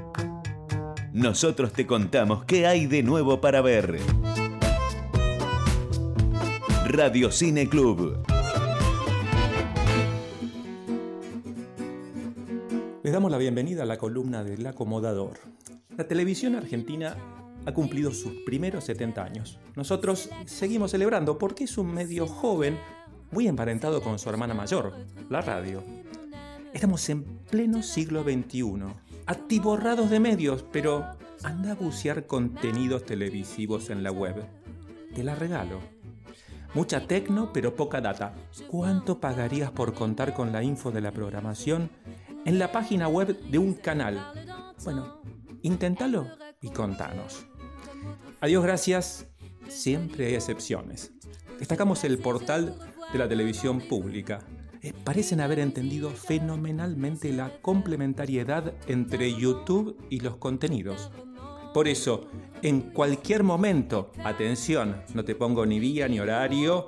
Nosotros te contamos qué hay de nuevo para ver. Radio Cine Club. Damos la bienvenida a la columna del acomodador. La televisión argentina ha cumplido sus primeros 70 años. Nosotros seguimos celebrando porque es un medio joven, muy emparentado con su hermana mayor, la radio. Estamos en pleno siglo XXI, atiborrados de medios, pero anda a bucear contenidos televisivos en la web. Te la regalo. Mucha tecno, pero poca data. ¿Cuánto pagarías por contar con la info de la programación en la página web de un canal? Bueno, inténtalo y contanos. Adiós, gracias. Siempre hay excepciones. Destacamos el portal de la televisión pública. Eh, parecen haber entendido fenomenalmente la complementariedad entre YouTube y los contenidos. Por eso, en cualquier momento, atención, no te pongo ni día ni horario,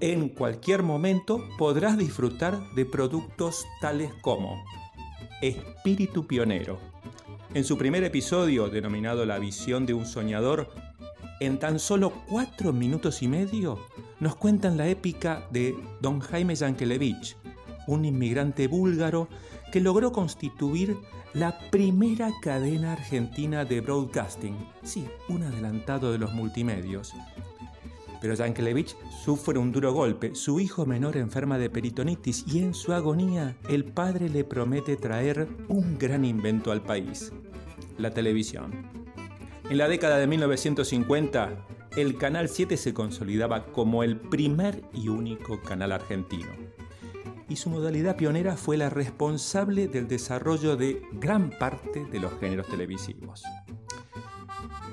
en cualquier momento podrás disfrutar de productos tales como Espíritu Pionero. En su primer episodio, denominado La visión de un soñador, en tan solo cuatro minutos y medio nos cuentan la épica de don Jaime Yankelevich, un inmigrante búlgaro que logró constituir la primera cadena argentina de broadcasting. Sí, un adelantado de los multimedios. Pero Yankelevich sufre un duro golpe. Su hijo menor enferma de peritonitis y en su agonía el padre le promete traer un gran invento al país, la televisión. En la década de 1950, el Canal 7 se consolidaba como el primer y único canal argentino y su modalidad pionera fue la responsable del desarrollo de gran parte de los géneros televisivos.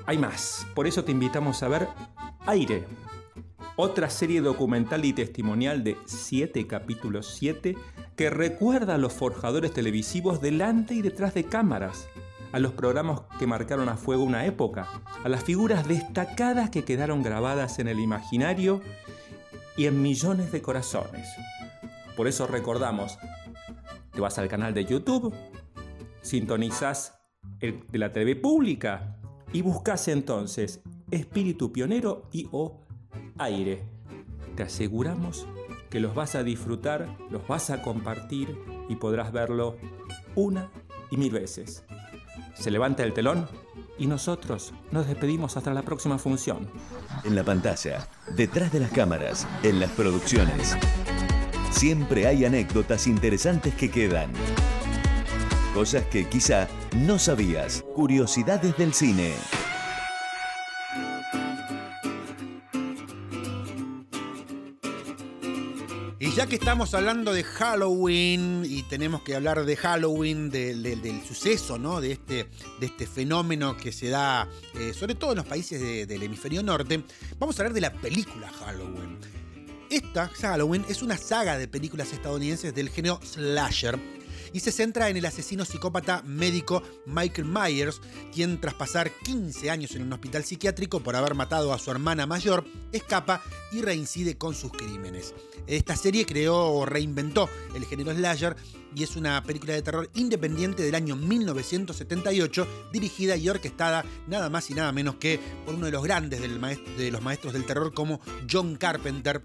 Hay más, por eso te invitamos a ver Aire, otra serie documental y testimonial de 7 capítulos 7 que recuerda a los forjadores televisivos delante y detrás de cámaras, a los programas que marcaron a fuego una época, a las figuras destacadas que quedaron grabadas en el imaginario y en millones de corazones. Por eso recordamos, te vas al canal de YouTube, sintonizas el de la TV pública y buscas entonces Espíritu Pionero y o Aire. Te aseguramos que los vas a disfrutar, los vas a compartir y podrás verlo una y mil veces. Se levanta el telón y nosotros nos despedimos hasta la próxima función. En la pantalla, detrás de las cámaras, en las producciones. Siempre hay anécdotas interesantes que quedan. Cosas que quizá no sabías. Curiosidades del cine. Estamos hablando de Halloween y tenemos que hablar de Halloween, del suceso, ¿no? De este, de este fenómeno que se da eh, sobre todo en los países del hemisferio norte, vamos a hablar de la película Halloween. Esta, Halloween, es una saga de películas estadounidenses del género slasher y se centra en el asesino psicópata médico Michael Myers, quien tras pasar 15 años en un hospital psiquiátrico por haber matado a su hermana mayor, escapa y reincide con sus crímenes. Esta serie creó o reinventó el género slasher y es una película de terror independiente del año 1978, dirigida y orquestada nada más y nada menos que por uno de los grandes de los maestros del terror como John Carpenter,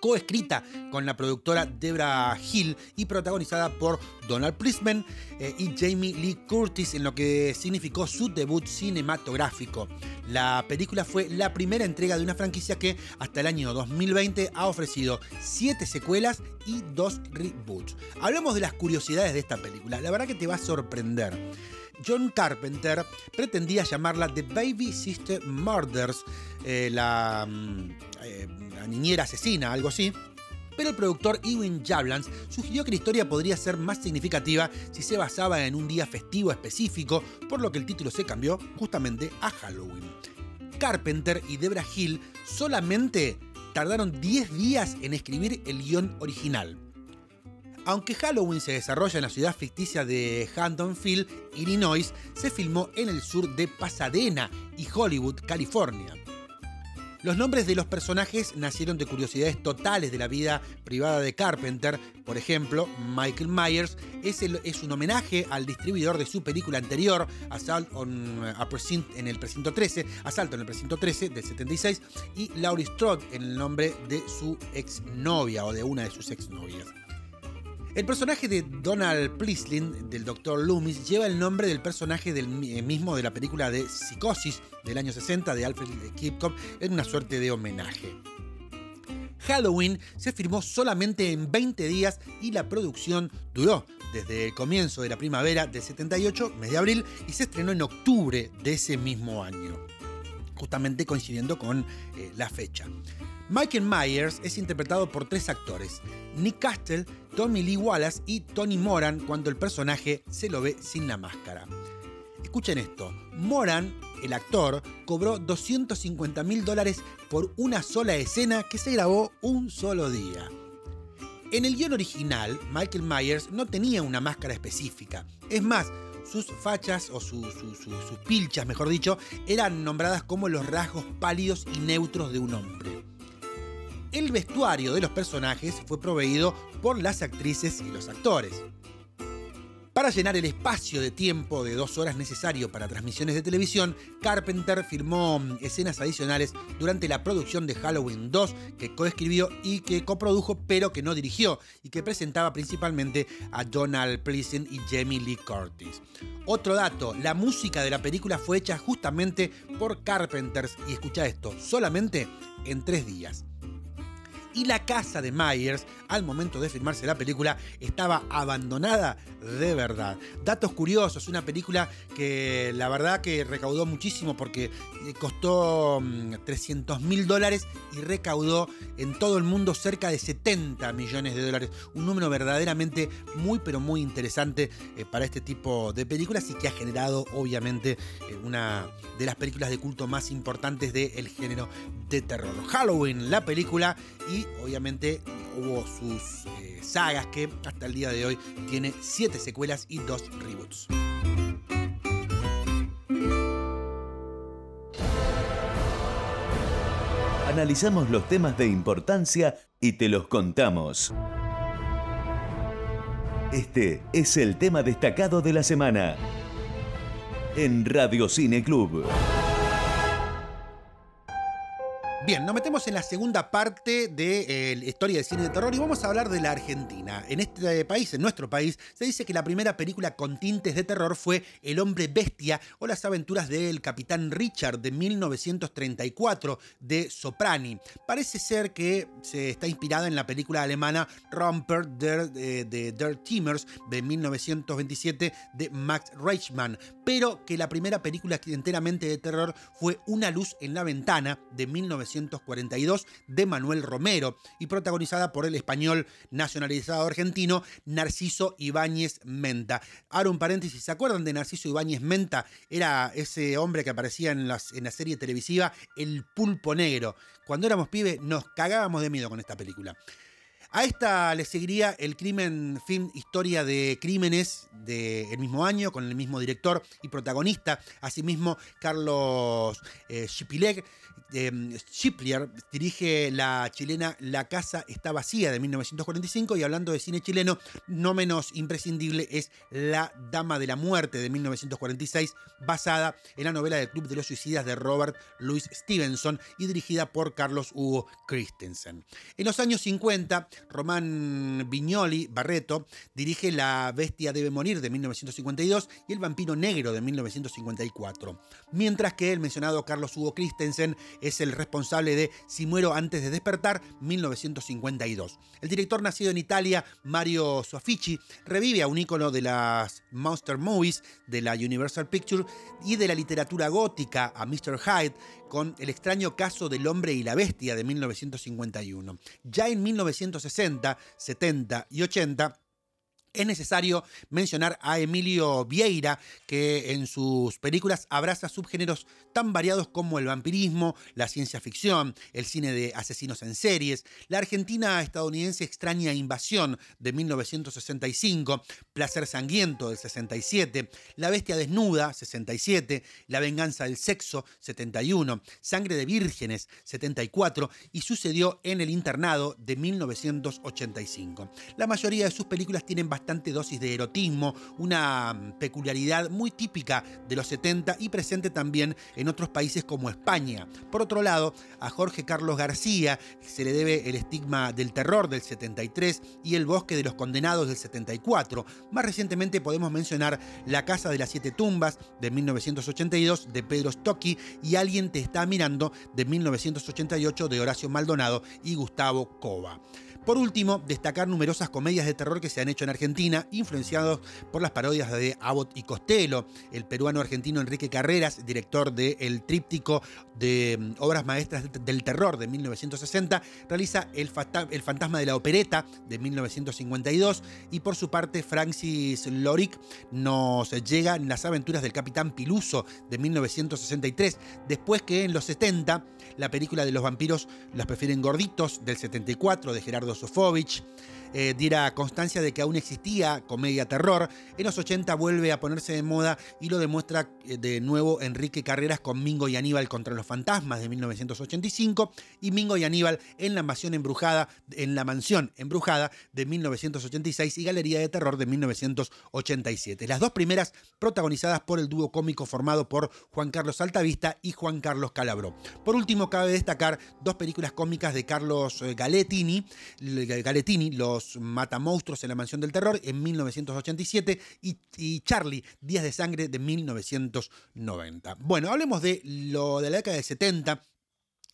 coescrita con la productora Debra Hill y protagonizada por Donald Pleasant eh, y Jamie Lee Curtis en lo que significó su debut cinematográfico. La película fue la primera entrega de una franquicia que hasta el año 2020 ha ofrecido 7 secuelas y 2 reboots. Hablamos de las curiosidades de esta película, la verdad que te va a sorprender. John Carpenter pretendía llamarla The Baby Sister Murders, eh, la, mm, eh, la niñera asesina, algo así, pero el productor Ewan Jablans sugirió que la historia podría ser más significativa si se basaba en un día festivo específico, por lo que el título se cambió justamente a Halloween. Carpenter y Debra Hill solamente tardaron 10 días en escribir el guion original. Aunque Halloween se desarrolla en la ciudad ficticia de Hamptonfield, Illinois, se filmó en el sur de Pasadena y Hollywood, California. Los nombres de los personajes nacieron de curiosidades totales de la vida privada de Carpenter. Por ejemplo, Michael Myers es, un homenaje al distribuidor de su película anterior, Assault on en el precinto 13, Asalto en el precinto 13 del 76, y Laurie Strode en el nombre de su exnovia o de una de sus exnovias. El personaje de Donald Pleasant, del Dr. Loomis, lleva el nombre del personaje del eh, mismo de la película de Psicosis del año 60 de Alfred Hitchcock en una suerte de homenaje. Halloween se firmó solamente en 20 días y la producción duró desde el comienzo de la primavera del 78, mes de abril, y se estrenó en octubre de ese mismo año, justamente coincidiendo con eh, la fecha. Michael Myers es interpretado por tres actores, Nick Castle, Tommy Lee Wallace y Tony Moran cuando el personaje se lo ve sin la máscara. Escuchen esto, Moran, el actor, cobró 250 mil dólares por una sola escena que se grabó un solo día. En el guion original, Michael Myers no tenía una máscara específica. Es más, sus fachas o sus pilchas, mejor dicho, eran nombradas como los rasgos pálidos y neutros de un hombre. El vestuario de los personajes fue proveído por las actrices y los actores. Para llenar el espacio de tiempo de dos horas necesario para transmisiones de televisión, Carpenter filmó escenas adicionales durante la producción de Halloween 2 que coescribió y que coprodujo pero que no dirigió y que presentaba principalmente a Donald Pleasant y Jamie Lee Curtis. Otro dato, la música de la película fue hecha justamente por Carpenters y escucha esto, solamente en tres días y la casa de Myers, al momento de filmarse la película, estaba abandonada de verdad. Datos curiosos, una película que la verdad que recaudó muchísimo porque eh, costó 300 mm, mil dólares y recaudó en todo el mundo cerca de 70 millones de dólares. Un número verdaderamente muy pero muy interesante eh, para este tipo de películas y que ha generado obviamente eh, una de las películas de culto más importantes del género de terror. Halloween, la película y obviamente hubo sus eh, sagas que hasta el día de hoy tiene 7 secuelas y 2 reboots. Analizamos los temas de importancia y te los contamos. Este es el tema destacado de la semana en Radio Cine Club. Bien, nos metemos en la segunda parte de la eh, historia del cine de terror y vamos a hablar de la Argentina. En este país, en nuestro país, se dice que la primera película con tintes de terror fue El hombre bestia o las aventuras del capitán Richard de 1934 de Soprani. Parece ser que se está inspirada en la película alemana Romper der, eh, de Der Timmers de 1927 de Max Reichmann, pero que la primera película enteramente de terror fue Una luz en la ventana de 1927 1942 de Manuel Romero y protagonizada por el español nacionalizado argentino Narciso Ibáñez Menta. Ahora un paréntesis, ¿se acuerdan de Narciso Ibáñez Menta? Era ese hombre que aparecía en, en la serie televisiva El Pulpo Negro. Cuando éramos pibes nos cagábamos de miedo con esta película. A esta le seguiría el crimen film Historia de Crímenes del mismo año, con el mismo director y protagonista. Asimismo, Carlos eh, eh, dirige la chilena La Casa está vacía de 1945 y hablando de cine chileno, no menos imprescindible es La Dama de la Muerte de 1946, basada en la novela del Club de los Suicidas de Robert Louis Stevenson y dirigida por Carlos Hugo Christensen. En los años 50, Román Viñoli Barreto dirige La Bestia debe morir de 1952 y El Vampiro Negro de 1954, mientras que el mencionado Carlos Hugo Christensen es el responsable de Si muero antes de despertar, 1952. El director nacido en Italia, Mario Sofici, revive a un ícono de las Monster Movies de la Universal Pictures y de la literatura gótica, a Mr. Hyde, con El extraño caso del hombre y la bestia de 1951. Ya en 1960, 70 y 80, es necesario mencionar a Emilio Vieira, que en sus películas abraza subgéneros tan variados como el vampirismo, la ciencia ficción, el cine de asesinos en series, la Argentina estadounidense extraña invasión de 1965, Placer sangriento del 67, La bestia desnuda 67, La venganza del sexo 71, Sangre de vírgenes 74 y sucedió en el internado de 1985. La mayoría de sus películas tienen bastante bastante dosis de erotismo, una peculiaridad muy típica de los 70 y presente también en otros países como España. Por otro lado, a Jorge Carlos García se le debe el estigma del terror del 73 y el bosque de los condenados del 74. Más recientemente podemos mencionar La Casa de las Siete Tumbas de 1982 de Pedro Stocchi y Alguien te está mirando de 1988 de Horacio Maldonado y Gustavo Cova. Por último, destacar numerosas comedias de terror que se han hecho en Argentina, influenciados por las parodias de Abbott y Costello. El peruano argentino Enrique Carreras, director del el tríptico de mm, obras maestras del terror de 1960, realiza el, Fantasma de la Opereta de 1952 y por su parte Francis Lorick nos llega en Las aventuras del Capitán Piluso de 1963, después que en los 70 la película de los vampiros las prefieren gorditos del 74 de Gerardo Josofovich eh, diera constancia de que aún existía comedia terror. En los 80 vuelve a ponerse de moda y lo demuestra eh, de nuevo Enrique Carreras con Mingo y Aníbal contra los fantasmas de 1985 y Mingo y Aníbal en la mansión embrujada, en la mansión embrujada de 1986 y Galería de Terror de 1987. Las dos primeras protagonizadas por el dúo cómico formado por Juan Carlos Altavista y Juan Carlos Calabró. Por último, cabe destacar dos películas cómicas de Carlos eh, Galettini, Galettini los Mata Monstruos en la Mansión del Terror en 1987 y, Charlie, Días de Sangre de 1990. Bueno, hablemos de lo de la década de 70.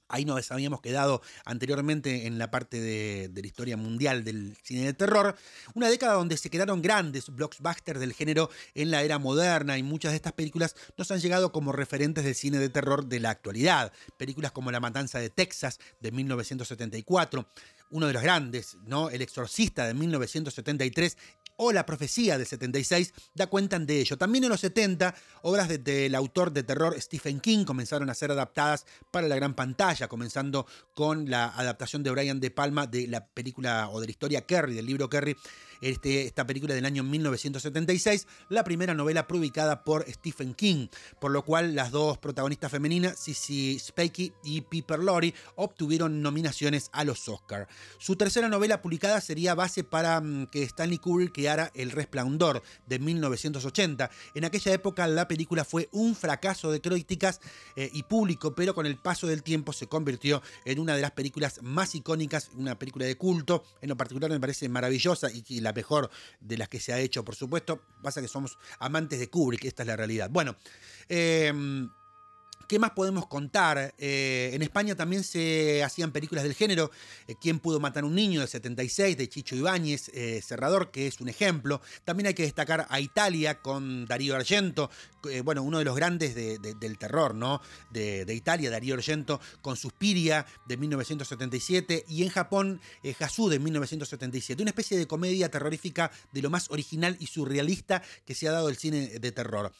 Ahí nos habíamos quedado anteriormente en la parte de, la historia mundial del cine de terror. Una década donde se quedaron grandes blockbusters del género en la era moderna y muchas de estas películas nos han llegado como referentes del cine de terror de la actualidad. Películas como La Matanza de Texas de 1974, uno de los grandes, ¿no? El Exorcista de 1973 o La Profecía del 76 da cuenta de ello. También en los 70, obras del autor de terror Stephen King comenzaron a ser adaptadas para la gran pantalla, comenzando con la adaptación de Brian De Palma de la película o de la historia Kerry, del libro Kerry, este, esta película del año 1976, la primera novela publicada por Stephen King, por lo cual las dos protagonistas femeninas, Sissy Spacey y Piper Laurie, obtuvieron nominaciones a los Oscars. Su tercera novela publicada sería base para mm, que Stanley Kubrick creara El Resplandor de 1980. En aquella época la película fue un fracaso de críticas eh, y público, pero con el paso del tiempo se convirtió en una de las películas más icónicas, una película de culto, en lo particular me parece maravillosa y, y la mejor de las que se ha hecho, por supuesto. Pasa que somos amantes de Kubrick, esta es la realidad. Bueno, eh, ¿Qué más podemos contar? Eh, en España también se hacían películas del género. Eh, ¿Quién pudo matar a un niño? de 76, de Chicho Ibáñez, eh, Cerrador, que es un ejemplo. También hay que destacar a Italia con Darío Argento, bueno, uno de los grandes del terror, ¿no? De, Italia, Darío Argento, con Suspiria de 1977 y en Japón, Hasu de 1977. Una especie de comedia terrorífica de lo más original y surrealista que se ha dado el cine de terror.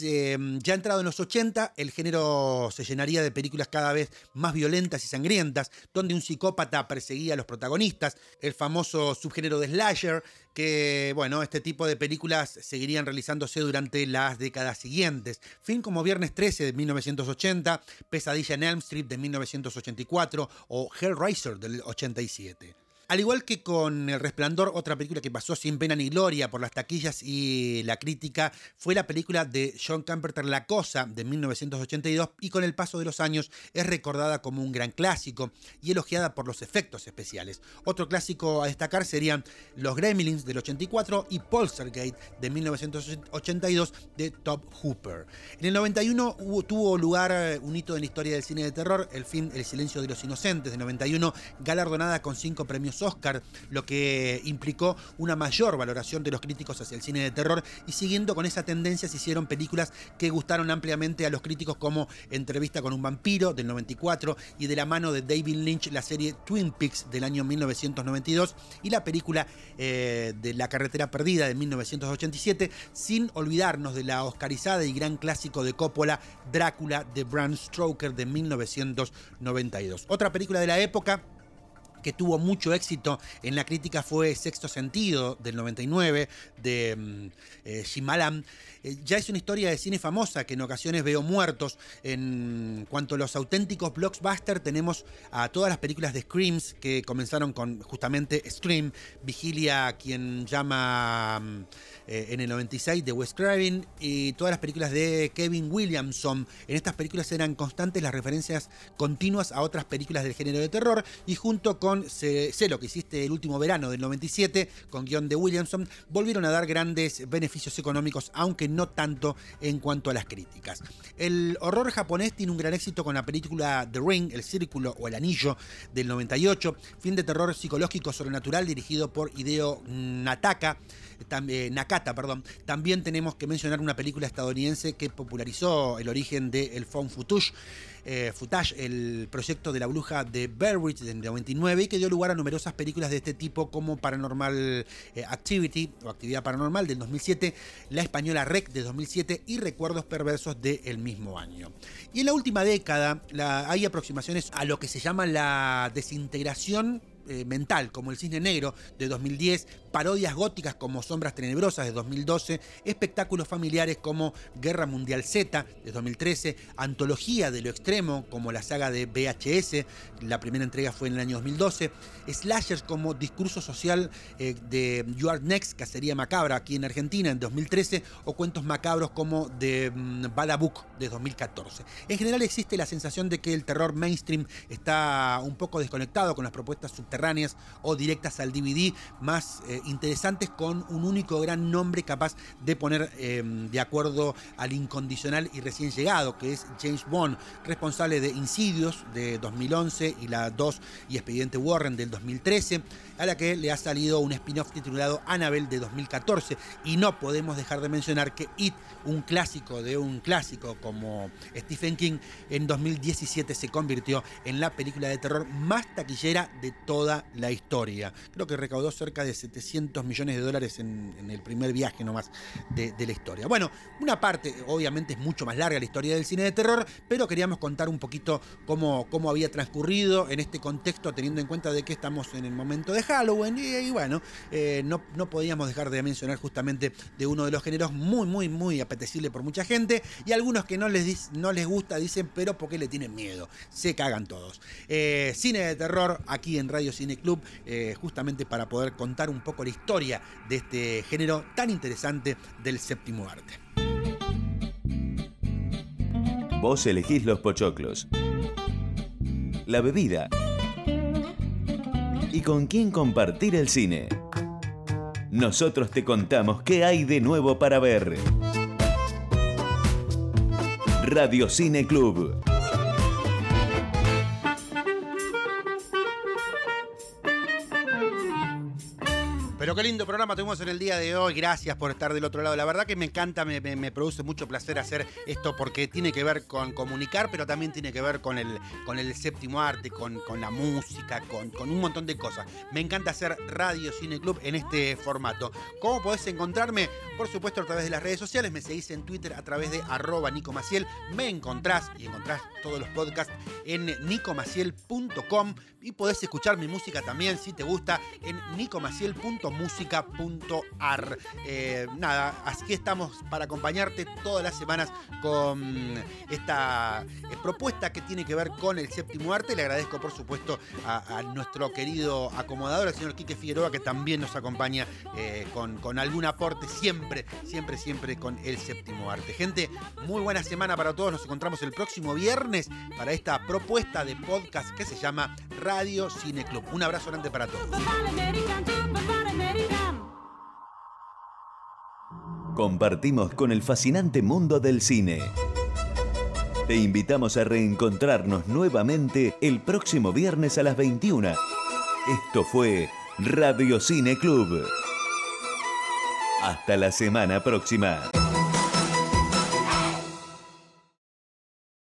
Mm, ya entrado en los 80, el género se llenaría de películas cada vez más violentas y sangrientas, donde un psicópata perseguía a los protagonistas, el famoso subgénero de slasher, que, bueno, este tipo de películas seguirían realizándose durante las décadas siguientes. Fin como Viernes 13 de 1980, Pesadilla en Elm Street de 1984 o Hellraiser del 87. Al igual que con El Resplandor, otra película que pasó sin pena ni gloria por las taquillas y la crítica fue la película de John Carpenter La Cosa de 1982 y con el paso de los años es recordada como un gran clásico y elogiada por los efectos especiales. Otro clásico a destacar serían Los Gremlins del 84 y Poltergeist de 1982 de Top Hooper. En el 91 tuvo lugar eh, un hito en la historia del cine de terror, El fin, El silencio de los inocentes de 91, galardonada con cinco premios Oscar, lo que implicó una mayor valoración de los críticos hacia el cine de terror y siguiendo con esa tendencia se hicieron películas que gustaron ampliamente a los críticos como Entrevista con un vampiro del 94 y de la mano de David Lynch la serie Twin Peaks del año 1992 y la película eh, de La carretera perdida de 1987 sin olvidarnos de la oscarizada y gran clásico de Coppola Drácula de Bram Stoker de 1992. Otra película de la época que tuvo mucho éxito en la crítica fue Sexto Sentido del 99 de mm, eh, Shimalam. Eh, ya es una historia de cine famosa que en ocasiones veo muertos. En cuanto a los auténticos blockbusters, tenemos a todas las películas de Screams que comenzaron con justamente Scream, Vigilia, quien llama mm, eh, en el 96 de Wes Craven y todas las películas de Kevin Williamson. En estas películas eran constantes las referencias continuas a otras películas del género de terror y junto con Sé lo que hiciste el último verano del 97 con guion de Williamson volvieron a dar grandes beneficios económicos aunque no tanto en cuanto a las críticas. El horror japonés tiene un gran éxito con la película The Ring, El Círculo o El Anillo del 98, fin de terror psicológico sobrenatural dirigido por Hideo Nataka. Eh, Nakata. También tenemos que mencionar una película estadounidense que popularizó el origen del de Found Footage, eh, el proyecto de la bruja de Berwick del 99 y que dio lugar a numerosas películas de este tipo como Paranormal eh, Activity o Actividad Paranormal del 2007, La Española Rec de 2007 y Recuerdos Perversos del mismo año. Y en la última década hay aproximaciones a lo que se llama la desintegración eh, mental, como El Cisne Negro de 2010, parodias góticas como Sombras Tenebrosas de 2012, espectáculos familiares como Guerra Mundial Z de 2013, antología de lo extremo como la saga de VHS, la primera entrega fue en el año 2012, slashers como Discurso Social eh, de You Are Next, Cacería Macabra aquí en Argentina en 2013, o cuentos macabros como de um, Book de 2014. En general existe la sensación de que el terror mainstream está un poco desconectado con las propuestas subterráneas o directas al DVD más eh, interesantes con un único gran nombre capaz de poner em, de acuerdo al incondicional y recién llegado, que es James Bond, responsable de Insidios de 2011 y la 2 y Expediente Warren del 2013, a la que le ha salido un spin-off titulado Annabelle de 2014. Y no podemos dejar de mencionar que It, un clásico de un clásico como Stephen King, en 2017 se convirtió en la película de terror más taquillera de todo la historia. Creo que recaudó cerca de 700 millones de dólares en, el primer viaje nomás de, la historia. Bueno, una parte, obviamente es mucho más larga la historia del cine de terror, pero queríamos contar un poquito cómo, cómo había transcurrido en este contexto, teniendo en cuenta de que estamos en el momento de Halloween. Y, bueno, eh, no, no podíamos dejar de mencionar justamente de uno de los géneros muy, muy, muy apetecible por mucha gente. Y algunos que no les, no les gusta dicen, pero porque le tienen miedo. Se cagan todos. Eh, cine de terror aquí en Radio Cine Club, eh, justamente para poder contar un poco la historia de este género tan interesante del séptimo arte. Vos elegís los pochoclos, la bebida y con quién compartir el cine. Nosotros te contamos qué hay de nuevo para ver. Radio Cine Club qué lindo programa tuvimos en el día de hoy. Gracias por estar del otro lado. La verdad que me encanta, me, produce mucho placer hacer esto porque tiene que ver con comunicar, pero también tiene que ver con el, con el séptimo arte, con, con la música, con, con, un montón de cosas. Me encanta hacer Radio Cine Club en este formato. ¿Cómo podés encontrarme? Por supuesto a través de las redes sociales. Me seguís en Twitter a través de arroba Nico Maciel. Me encontrás y encontrás todos los podcasts en nicomaciel.com y podés escuchar mi música también si te gusta en nicomaciel.com música.ar. Eh, nada, así estamos para acompañarte todas las semanas con esta eh, propuesta que tiene que ver con el séptimo arte. Le agradezco, por supuesto, a, nuestro querido acomodador, el señor Quique Figueroa, que también nos acompaña eh, con, con algún aporte siempre, siempre, siempre con el séptimo arte. Gente, muy buena semana para todos. Nos encontramos el próximo viernes para esta propuesta de podcast que se llama Radio Cine Club. Un abrazo grande para todos. Compartimos con el fascinante mundo del cine. Te invitamos a reencontrarnos nuevamente el próximo viernes a las 21. Esto fue Radio Cine Club. Hasta la semana próxima.